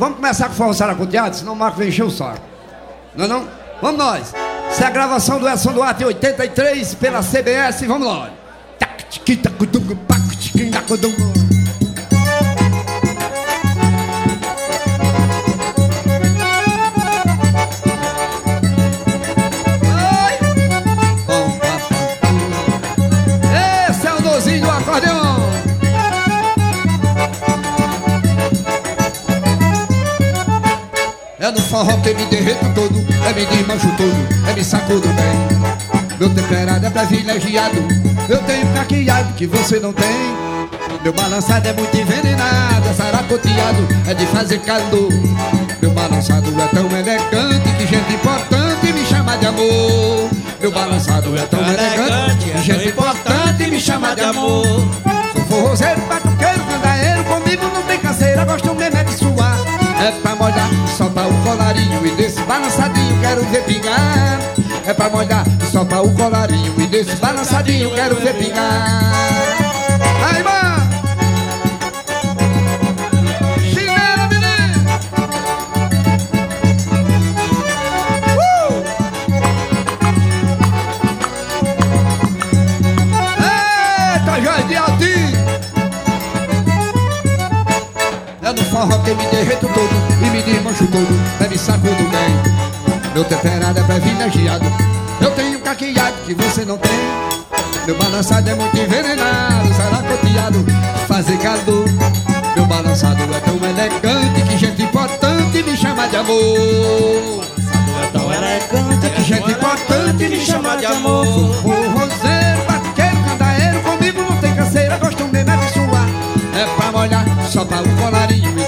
Vamos começar com o forró saracoteado, senão o Marco vem encher o saco. Não é não? Vamos nós. Essa é a gravação do Edson Duarte 83 pela CBS, vamos lá. Esse É no forró que me derreto todo, é me desmancho todo, é me sacudo bem. Meu temperado é privilegiado, eu tenho caqueado que você não tem. Meu balançado é muito envenenado, é saracoteado, é de fazer calor. Meu balançado é tão elegante que gente importante me chama de amor. Meu balançado é tão elegante que gente importante me chama de amor. Sou forrozeiro, batuqueiro, candaeiro, comigo não tem canseira, gosto mesmo é de suar. É pra molhar, balançadinho quero ver pingar. É pra molhar, soltar o colarinho e desse balançadinho quero ver pingar. Aí, mano! Menino! Uh! Eita, de Altinho! É no forró que me derreto todo e me desmancho todo, é me sacudo bem. Meu temperado é privilegiado, eu tenho caqueado que você não tem. Meu balançado é muito envenenado, saracoteado, fazer calor. Meu balançado é tão elegante que gente importante me chama de amor. É tão elegante que gente importante me chama de amor.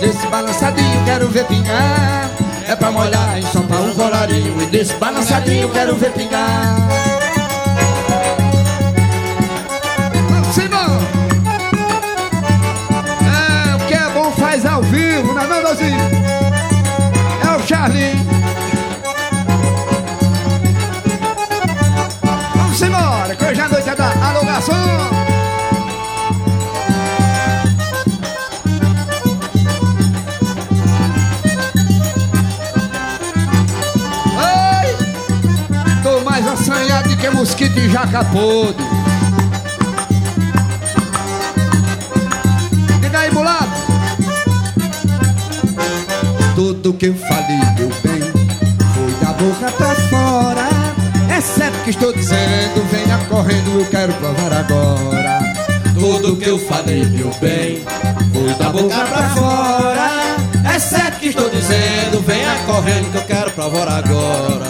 Desse balançadinho quero ver pingar. É pra molhar e só pra um colarinho e desse balançadinho quero ver pingar. Embora! É, o que é bom faz ao vivo, não é? É o Charlie. Vamos embora, que hoje a noite é da alugação. Assanhado que mosquito e jaca podre. Diga aí, mulato. Tudo que eu falei, meu bem, foi da boca pra fora. É certo que estou dizendo, venha correndo, eu quero provar agora. Tudo que eu falei, meu bem, foi da boca pra fora. É certo que estou dizendo, venha correndo que eu quero provar agora.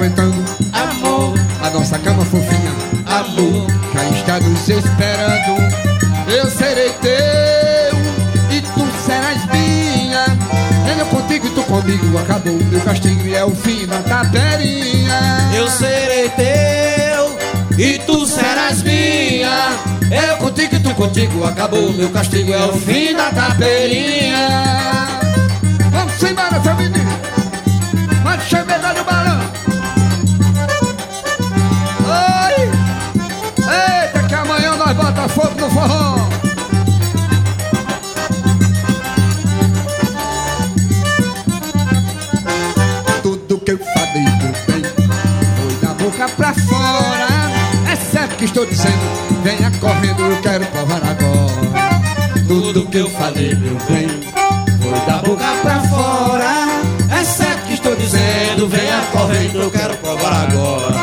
Aguentando. Amor, A nossa cama fofinha amor, já está nos esperando. Eu serei teu e tu serás minha. Eu contigo e tu comigo. Acabou o meu castigo e é o fim da taperinha. eu serei teu e tu serás minha. Eu contigo e tu contigo, acabou meu castigo, é o fim da taperinha. Vamos embora, seu que estou dizendo, venha correndo, eu quero provar agora. Tudo que eu falei, meu bem, foi da boca pra fora. É certo que estou dizendo, venha correndo, eu quero provar agora.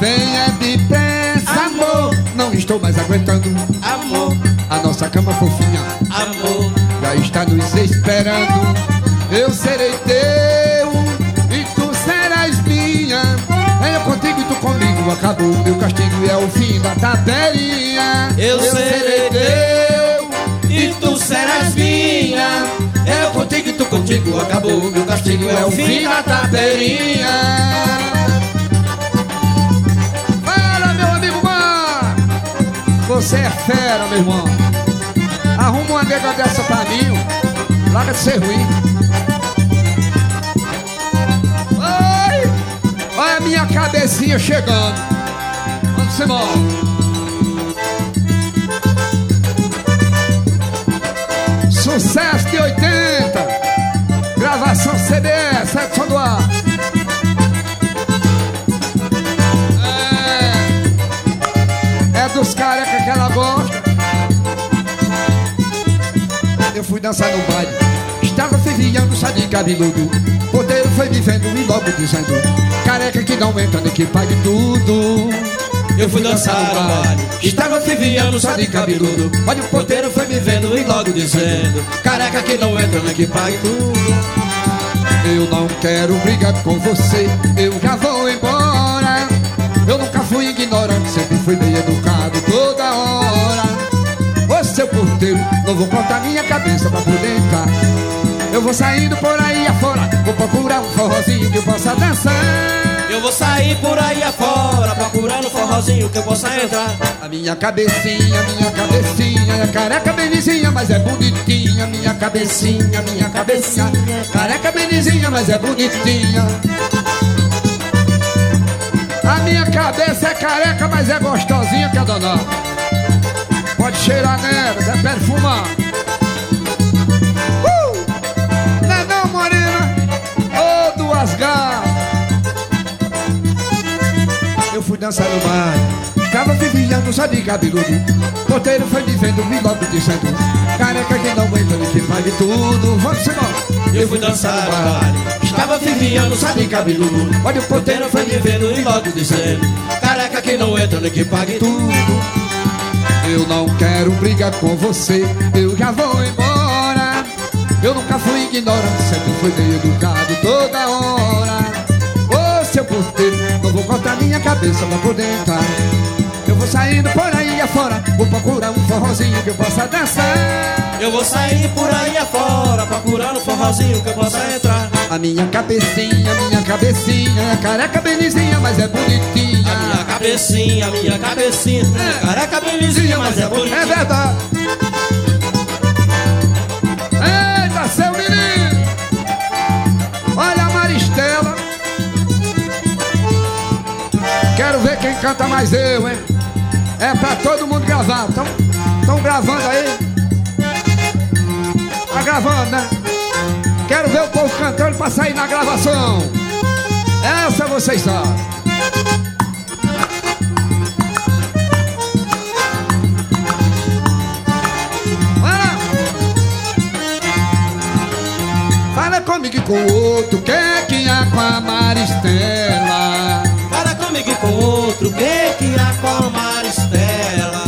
Venha depressa, amor. Não estou mais aguentando. Amor, A nossa cama fofinha amor, já está nos esperando. Eu serei teu Acabou meu castigo é o fim da tabelinha. eu serei teu e tu serás minha. Eu contigo e tu contigo, acabou meu castigo, é o fim da tabelinha. Fala, meu amigo Mar! Você é fera, meu irmão. Arruma uma nega dessa pra mim. Larga de ser ruim. Minha cabecinha chegando. Vamos embora. Sucesso de 80 Gravação CBS, Edson Duarte é, é dos careca que ela gosta. Eu fui dançar no baile Fervilhando, chá de cabeludo Porteiro foi me vendo e logo dizendo Careca que não entra nem que pague tudo. Eu fui dançar no baile Estava fervilhando, só de cabeludo Olha o porteiro foi me vendo e logo dizendo Careca que não entra, nem que pague tudo. Eu não quero brigar com você Eu já vou embora. Eu nunca fui ignorante Sempre fui bem educado toda hora. Ô seu porteiro Não vou cortar minha cabeça pra poder entrar Eu vou saindo por aí afora Vou procurar um forrozinho que eu possa dançar eu vou sair por aí afora procurando um forrozinho que eu possa entrar. A minha cabecinha, minha cabecinha, é careca benizinha, mas é bonitinha. Minha cabecinha, minha cabecinha, careca benizinha, mas é bonitinha. A minha cabeça é careca, mas é gostosinha que a dona. Pode cheirar nela, é perfumar. Dançar no mar. Estava viviando só de cabeludo? Porteiro foi me vendo e logo dizendo Careca que não aguenta nem que pague tudo. Vamos embora. Eu fui dançar no mar. Estava viviando só de cabeludo? Olha o porteiro foi me vendo e logo dizendo Careca que não entra nem que pague tudo. Eu não quero brigar com você Eu já vou embora. Eu nunca fui ignorante Sempre fui bem educado toda hora Não vou cortar minha cabeça pra poder entrar. Eu vou saindo por aí afora Vou procurar um forrozinho que eu possa dançar. Eu vou sair por aí afora Procurando um forrozinho que eu possa entrar. A minha cabecinha, minha cabecinha Careca benizinha, mas é bonitinha. A minha cabecinha, minha cabecinha é. Careca benizinha, mas é bonitinha. É verdade quem canta mais eu, hein? É pra todo mundo gravar. Tão, tão gravando aí? Tá gravando, né? Quero ver o povo cantando pra sair na gravação. Essa vocês sabem. Fala comigo e com o outro, quer que é com a Maristela com outro Que que a Maristela?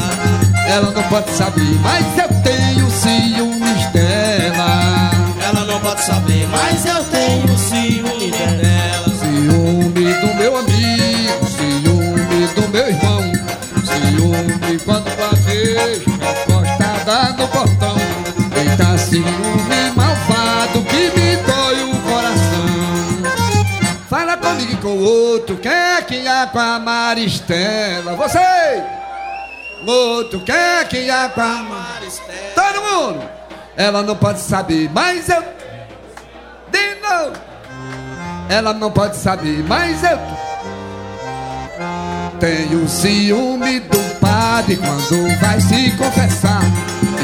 Ela não pode saber, mas eu tenho ciúmes dela. Ela não pode saber, mas eu tenho ciúme dela. Ciúme do meu amigo, ciúme do meu irmão. Ciúme quando vejo encostada no portão. Eita ciúme malvado que me dói o coração. Fala comigo com outro, quem que há com a Maristela? Você! Moto, quer que há com a Maristela? Todo mundo! Ela não pode saber, mas eu. De novo! Ela não pode saber, mas eu. Tenho ciúme do padre quando vai se confessar.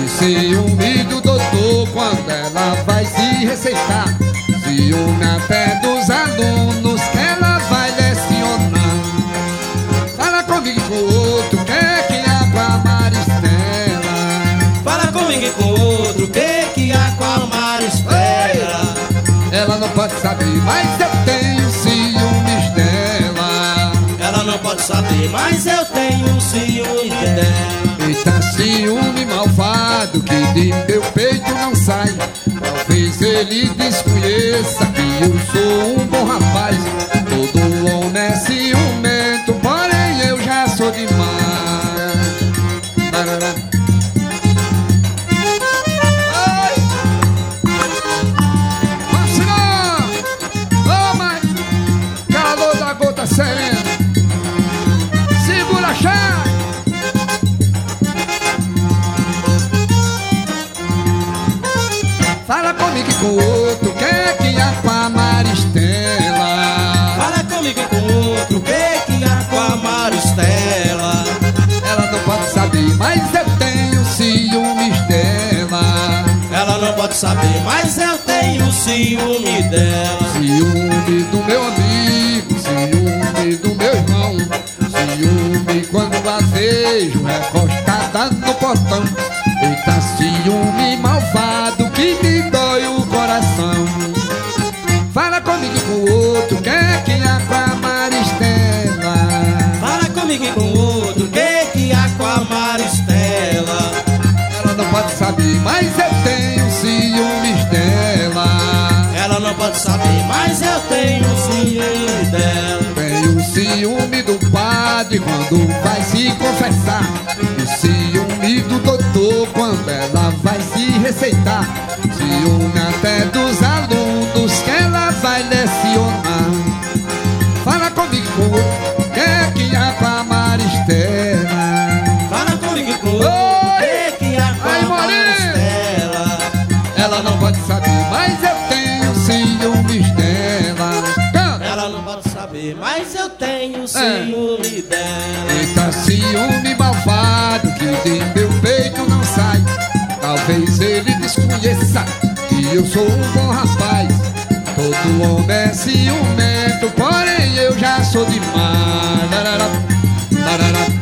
E ciúme do doutor quando ela vai se receitar. Ciúme até dos alunos mas eu tenho ciúmes dela. Ela não pode saber, mas eu tenho ciúmes dela. Eita ciúme malvado que de meu peito não sai Talvez ele desconheça que eu sou um bom rapaz outro, há com a Maristela? Ela não pode saber, mas eu tenho ciúmes dela. Ela não saber, mas eu tenho ciúme dela. Ciúme do meu amigo, ciúme do meu irmão. Ciúme quando a vejo recostada no portão. Pode saber, mas eu tenho ciúme dela. Tenho ciúme do padre quando vai se confessar. E ciúme do doutor quando ela vai se receitar. Ciúme até dos alunos que ela vai lecionar. Fala comigo, que é que há com a Maristela? Fala comigo com o outro, Oi! que que há com a! Maristela? Ela não pode saber, ciúme dela. Eita ciúme malvado que de meu peito não sai Talvez ele desconheça que eu sou um bom rapaz Todo homem é ciumento, porém eu já sou demais Larará, larará.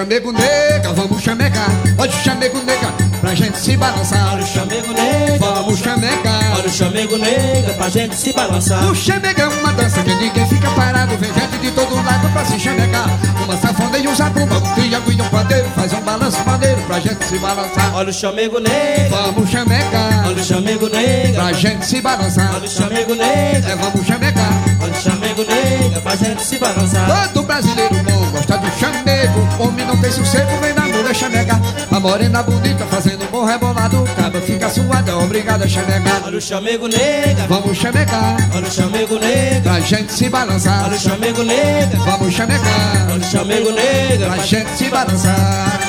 Chamego nega, vamos chamegar. Olha o chamego nega, pra gente se balançar. Olha o chamego nega, Vamos chamegar. Olha o chamego nega pra gente se balançar. O chamego é uma dança que ninguém fica parado. Vem gente de todo lado pra se chamegar. Uma safona e um zabumba, um triângulo e um pandeiro. Faz um balanço maneiro pra gente se balançar. Olha o chamego nega, Vamos chamegar. Olha o chamego nega, pra gente se balançar. Olha o chamego nega, É, vamos chamegar. Olha o chamego nega pra gente se balançar. Todo brasileiro bom gosta do chamego. Homem não tem sossego, vem na mulher chamegar A morena bonita fazendo um bom rebolado. Caba fica suada, obrigada a chamegar Olha o chamego nega, Vamos chamegar olha o chamego nega, pra gente se balançar. Olha o chamego nega, Vamos chamegar olha o chamego nega. Pra gente se balançar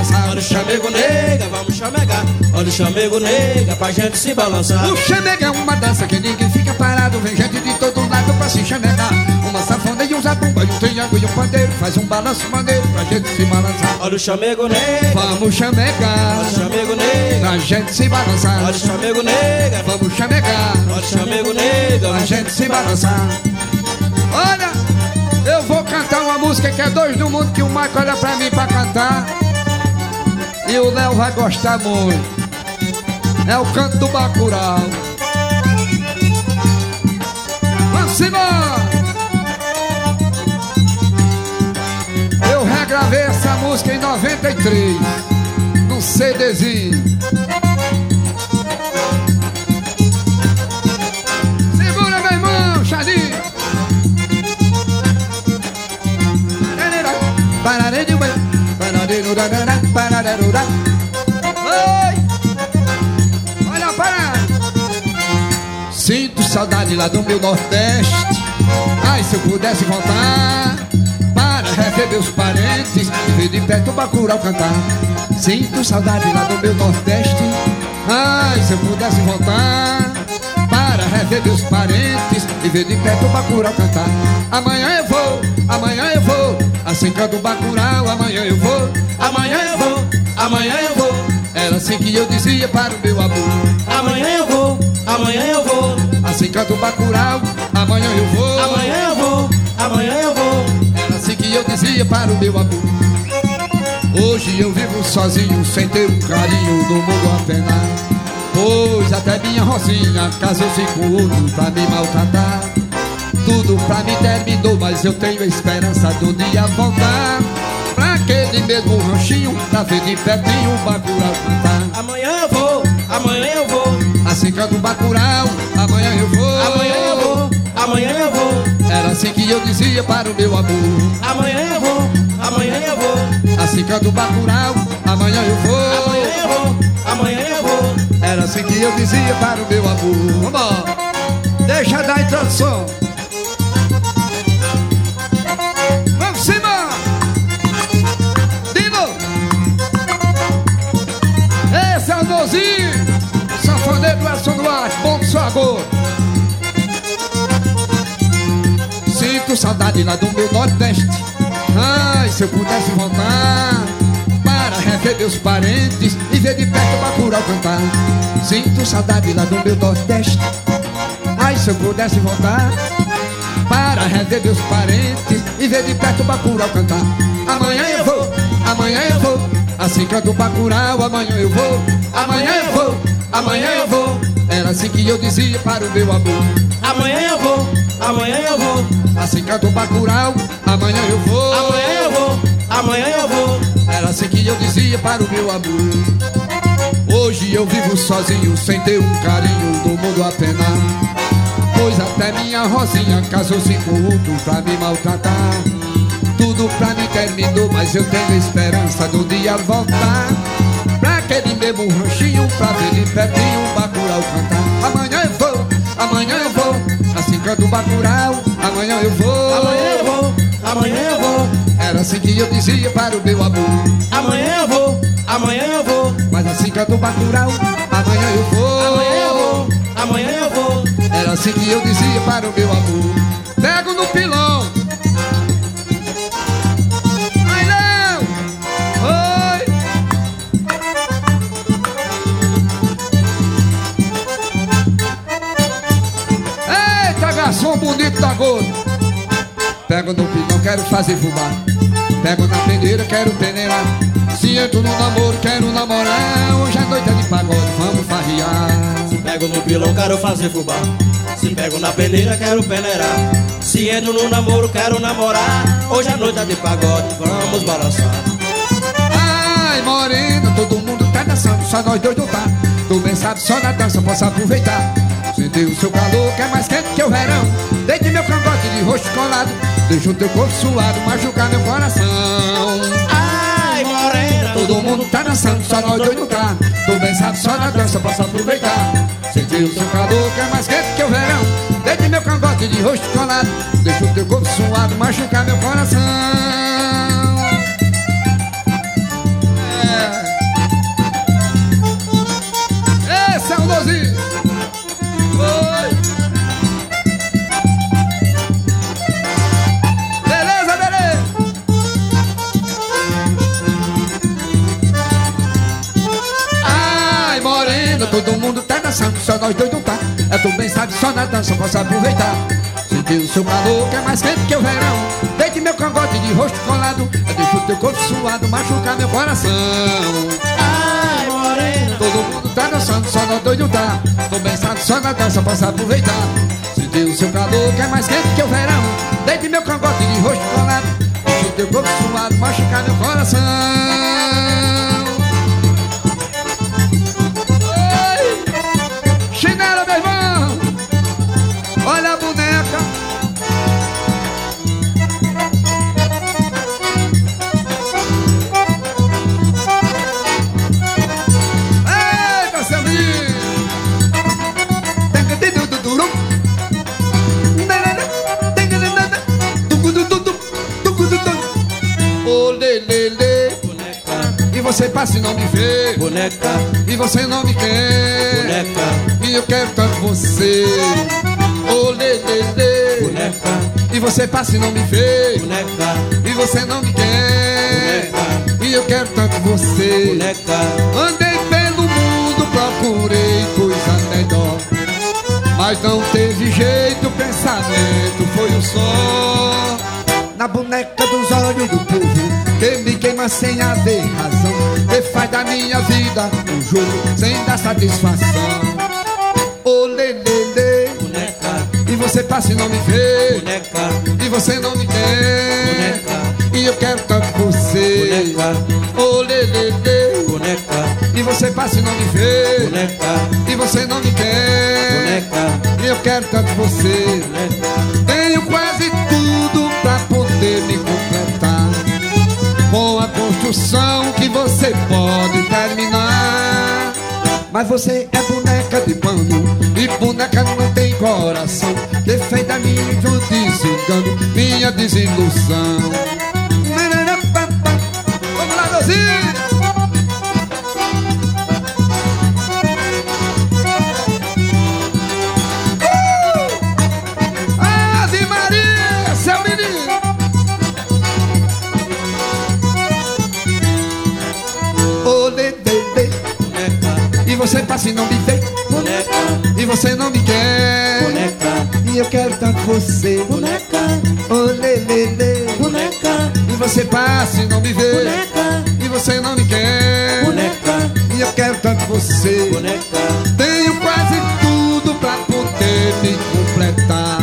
balançar. Olha o chamego nega, vamos chamegar. Olha o chamego nega pra gente se balançar. O chamego é uma dança que ninguém fica parado. Vem gente de todo lado pra se chamegar. Uma safona e um zabumba e um triângulo e um pandeiro. Faz um balanço maneiro pra gente se balançar. Olha o chamego nega, Vamos chamegar. Olha o chamego nega, pra gente se balançar. Olha o chamego nega, Vamos chamegar. Olha o chamego nega. Pra gente se balançar. Olha, eu vou cantar uma música que é dois do mundo Que o Mike olha pra mim pra cantar E o Léo vai gostar muito. É o canto do Bacurau. Vamos embora! Eu regravei essa música em 93 Num CDzinho Oi! Olha a! Sinto saudade lá do meu Nordeste Ai, se eu pudesse voltar Para rever meus parentes E ver de perto o Bacurau cantar Sinto saudade lá do meu Nordeste Ai, se eu pudesse voltar Para rever meus parentes E ver de perto o Bacurau cantar Amanhã eu vou, amanhã eu vou Assim canto o Bacurau, amanhã eu vou. Amanhã eu vou, amanhã eu vou. Era assim que eu dizia para o meu amor. Amanhã eu vou, amanhã eu vou, Assim canto o Bacurau, amanhã eu vou. Amanhã eu vou, amanhã eu vou. Era assim que eu dizia para o meu amor. Hoje eu vivo sozinho sem ter um carinho do mundo a penar Pois até minha Rosinha casou-se com outro pra me maltratar Tudo pra mim terminou, mas eu tenho esperança do dia voltar. Pra aquele mesmo ranchinho, pra ver de pertinho o Bacurau cantar. Amanhã eu vou, amanhã eu vou. Assim canta o Bacurau, amanhã eu vou. Amanhã eu vou, amanhã eu vou. Era assim que eu dizia para o meu amor. Amanhã eu vou, amanhã eu vou. Assim canta o Bacurau, amanhã eu vou. Amanhã eu vou, amanhã eu vou. Era assim que eu dizia para o meu amor. Vamos Deixa dar introdução Sinto saudade lá do meu Nordeste. Ai, se eu pudesse voltar Para rever meus parentes E ver de perto o Bacurau cantar. Sinto saudade lá do meu Nordeste. Ai, se eu pudesse voltar Para rever meus parentes E ver de perto o Bacurau cantar. Amanhã eu vou, amanhã eu vou. Assim canto o Bacurau, amanhã eu vou. Amanhã eu vou, amanhã eu vou. Era assim que eu dizia para o meu amor. Amanhã eu vou, amanhã eu vou. Assim canto o Bacurau, amanhã eu vou. Amanhã eu vou, amanhã eu vou. Era assim que eu dizia para o meu amor. Hoje eu vivo sozinho sem ter um carinho do mundo a penar Pois até minha Rosinha casou-se com outro pra me maltratar. Tudo pra mim terminou, mas eu tenho esperança do dia voltar. Pra aquele mesmo ranchinho, pra ver de pertinho o Bacurau cantar. Amanhã eu vou, amanhã eu vou canto o Bacurau, amanhã eu vou. Amanhã eu vou, amanhã eu vou. Era assim que eu dizia para o meu amor. Amanhã eu vou, amanhã eu vou. Mas assim canto o Bacurau, amanhã eu vou. Amanhã eu vou, amanhã eu vou. Era assim que eu dizia para o meu amor. Pego no pilão Garçom bonito da gorda Pego no pilão, quero fazer fubá. Pego na peneira, quero peneirar. Se entro no namoro, quero namorar. Hoje a noite é de pagode, vamos farrear. Se pego no pilão, quero fazer fubá. Se pego na peneira, quero peneirar. Se entro no namoro, quero namorar. Hoje a noite é de pagode, vamos balançar. Ai, morena, todo mundo tá dançando, só nós dois não tá. Tu bem sabe, só na dança posso aproveitar. O seu calor, que é mais quente que o verão. Deite meu cangote de rosto colado, deixa o teu corpo suado, machucar meu coração. Ai, morena Todo mundo tá dançando, só nós dois não tá. Tu bem sabe, só na dança posso aproveitar. Sentir o seu calor, que é mais quente que o verão. Deite meu cangote de rosto colado, deixa o teu corpo suado, machucar meu coração. Nós dois não tá. É tu bem sabe, só na dança posso aproveitar. Sentir o seu calor, que é mais quente que o verão. Deite meu cangote de rosto colado. Eu deixo teu corpo suado, machucar meu coração. Ai, morena Todo mundo tá dançando, só nós dois não tá Tô bem sabe, só na dança posso aproveitar Sentir o seu calor, que é mais quente que o verão Deite meu cangote de rosto colado Deixa o teu corpo suado, machucar meu coração você passa e não me vê. Boneca, E você não me quer. Boneca. E eu quero tanto você. Ô, lê, lê, lê. Boneca, E você passa e não me vê. Boneca, E você não me quer. E eu quero tanto você. Boneca. Andei pelo mundo, procurei coisa melhor. Mas não teve jeito, o pensamento foi um só. Na boneca dos olhos do povo que me queima sem haver razão, que faz da minha vida um jogo sem dar satisfação. Ô lê, lê, lê. Boneca, E você passa e não me vê, boneca, e você não me quer, Boneca. e eu quero tanto você. boneca, Ô lê, lê, lê. boneca, E você passa e não me vê, boneca, e você não me quer, boneca, e eu quero tanto você. boneca. Que você pode terminar. Mas você é boneca de pano E boneca não tem coração. Que fez da minha desengano Minha desilusão. Vamos lá, Dozinho! E você passa e não me vê boneca, E você não me quer. Boneca, E eu quero tanto você. Boneca, Olê, lê, lê. boneca, E você passa e não me vê. Boneca, E você não me quer. Boneca, E eu quero tanto você. Boneca, Tenho quase tudo pra poder me completar.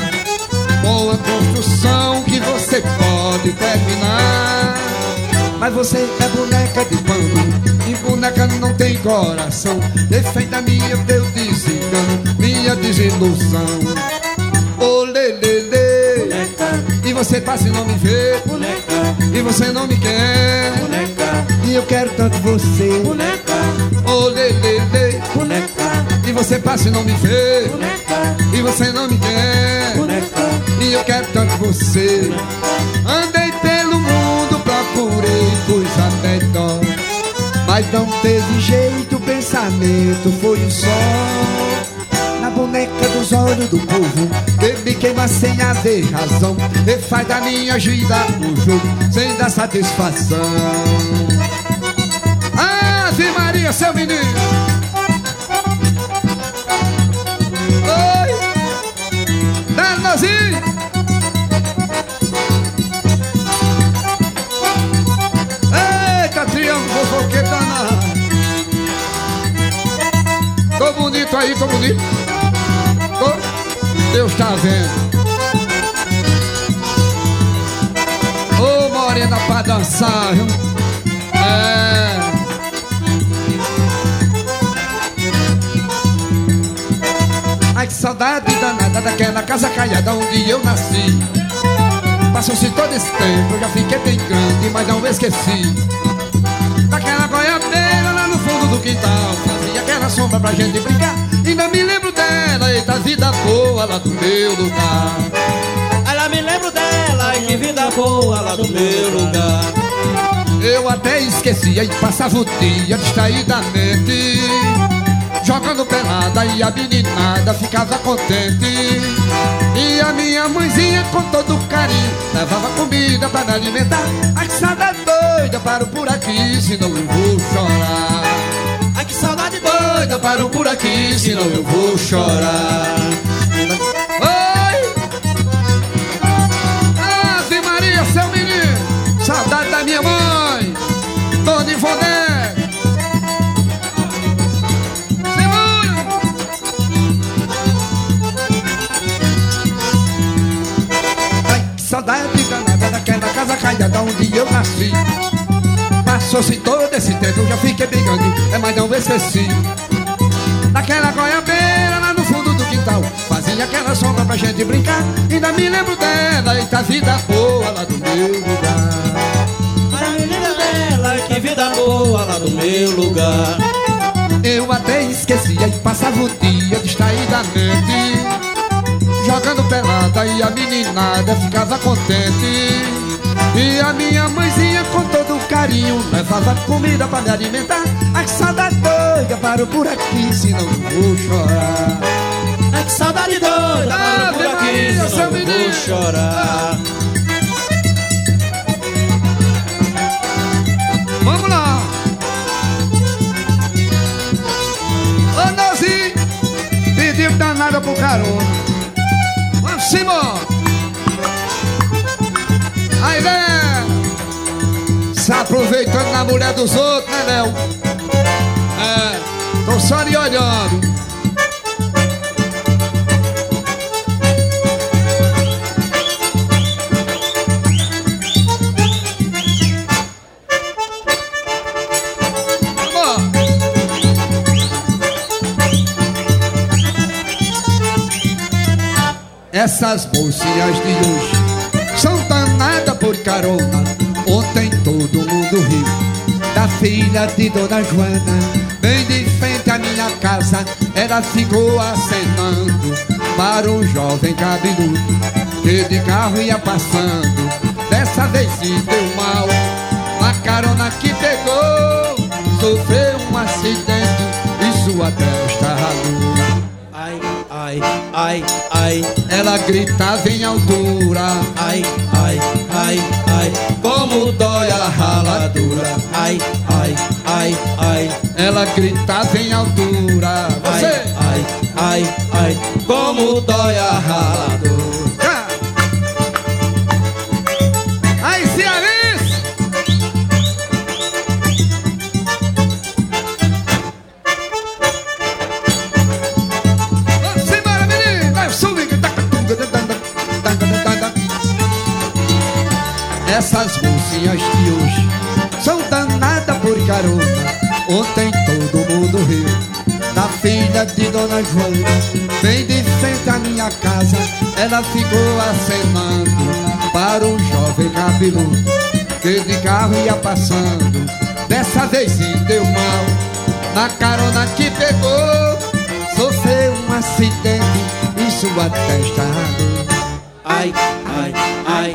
Com a construção que você pode terminar. Mas você é boneca de pano Boneca não tem coração. Defeita minha, teu desengano Minha desilusão. Ô lê boneca, E você passa e não me vê boneca, E você não me quer. Boneca, E eu quero tanto você. Boneca, Ô lê boneca, E você passa e não me vê boneca, E você não me quer. Boneca, E eu quero tanto você. Andei Mas não teve jeito, o pensamento foi o sol. Na boneca dos olhos do povo Que me queima sem haver razão. E faz da minha vida um jogo Sem dar satisfação. Ave Maria, seu menino! Oi! Danozinho Eita, bonito aí, tô bonito. Deus tá vendo. Ô morena pra dançar, viu? É. Ai que saudade danada daquela casa caiada onde eu nasci. Passou-se todo esse tempo, já fiquei bem grande, mas não esqueci. Daquela goiabeira lá no fundo do quintal aquela sombra pra gente brincar. Ainda me lembro dela, eita vida boa lá do meu lugar. Ela me lembro dela, e que vida boa lá do meu lugar. Eu até esquecia e passava o dia distraidamente. Jogando pelada e a meninada ficava contente. E a minha mãezinha com todo carinho Levava comida pra me alimentar. Ai que doida, paro por senão eu vou chorar. Oi! Ave Maria, seu menino! Saudade da minha mãe! Dona Ivonete! Saudade danada daquela casa caiada onde eu nasci. Passou-se todo esse tempo, eu já fiquei bem grande É, mas não esqueci Daquela goiabeira lá no fundo do quintal Fazia aquela sombra pra gente brincar. Ainda me lembro dela, eita vida boa lá do meu lugar. A menina dela, que vida boa lá do meu lugar. Eu até esquecia e passava o dia distraidamente. Jogando pelada e a meninada ficava contente. E a minha mãezinha com todo carinho Levava comida pra me alimentar. Ai que saudade doida, paro por aqui senão eu vou chorar Ai que saudade doida, paro por Ave aqui, senão eu vou chorar. Vamos lá! Ô Neuzinho, pediu danada pro carona. Vamos embora! Aí, vem! Se aproveitando na mulher dos outros, né, Léo? Tô só lhe olhando. Essas mocinhas de hoje são danadas por carona. Ontem todo mundo riu da filha de Dona Joana. Bem de casa, ela ficou acenando. Para um jovem cabeludo que de carro ia passando. Dessa vez se deu mal, a carona que pegou sofreu um acidente. E sua testa ralou. Ai, ai, ai. Ela gritava em altura, ai, ai, ai, ai. Como dói a raladura, ai, ai, ai, ai. Ela gritava em altura, você, ai, ai, ai. Como dói a raladura. Carona. Ontem todo mundo riu. Da filha de Dona Joana. Vem de frente à minha casa, ela ficou acenando para um jovem cabeludo que de carro ia passando. Dessa vez se deu mal. Na carona que pegou, sofreu um acidente. E sua testa Ai, ai, ai,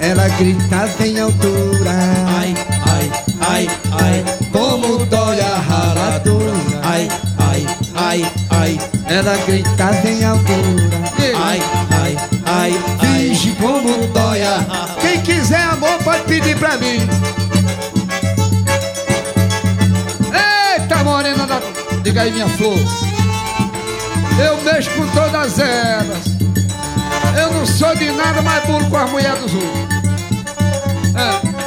ela gritava em altura. Ai, ai, ai, Como dói a raladura Ai, ai, ai, ai Ela gritava em altura. Ai, ai, ai, Finge como dói a... Quem quiser amor pode pedir pra mim. Eita morena da... Diga aí minha flor. Eu mexo com todas elas. Eu não sou de nada mais burro com as mulheres dos outros. Quem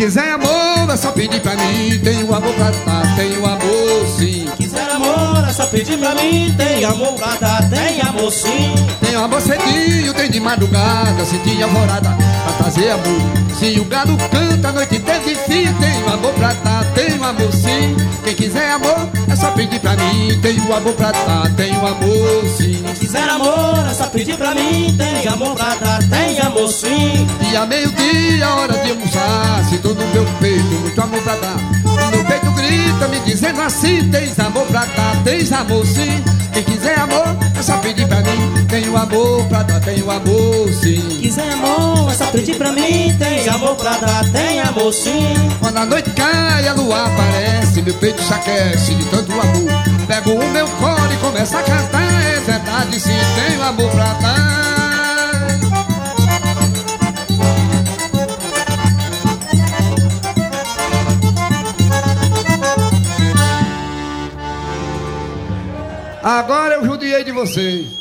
quiser amor, é só pedir pra mim. Tenho amor pra dar, tenho amor sim. Quiser amor, é só pedir pra mim. Tem amor pra dar, tem amor sim. Tenho amor cedinho, tem de madrugada, sentir alvorada pra trazer amor. Se o gado canta, a noite teve fim. Tenho amor pra dar, tenho amor sim. Quem quiser amor, é só pedir pra mim. Tenho amor pra dar, tenho amor sim. Quem quiser amor, é só pedir pra mim. Tem amor pra dar, tem amor sim. Dia meio-dia, hora de almoçar. Sinto no meu peito muito amor pra dar. No peito grita, me dizendo assim: Tens amor pra dar, tens amor sim. Quem quiser amor, é só pedir pra mim. Tenho amor pra dar, tenho amor sim. Quiser amor, é só pedir pra mim. Tem amor pra dar, tem amor sim. Quando a noite cai, a lua aparece, meu peito se aquece de tanto amor. Pego o meu colo e começo a cantar. É verdade, sim, tenho amor pra dar. Agora eu judiei de vocês.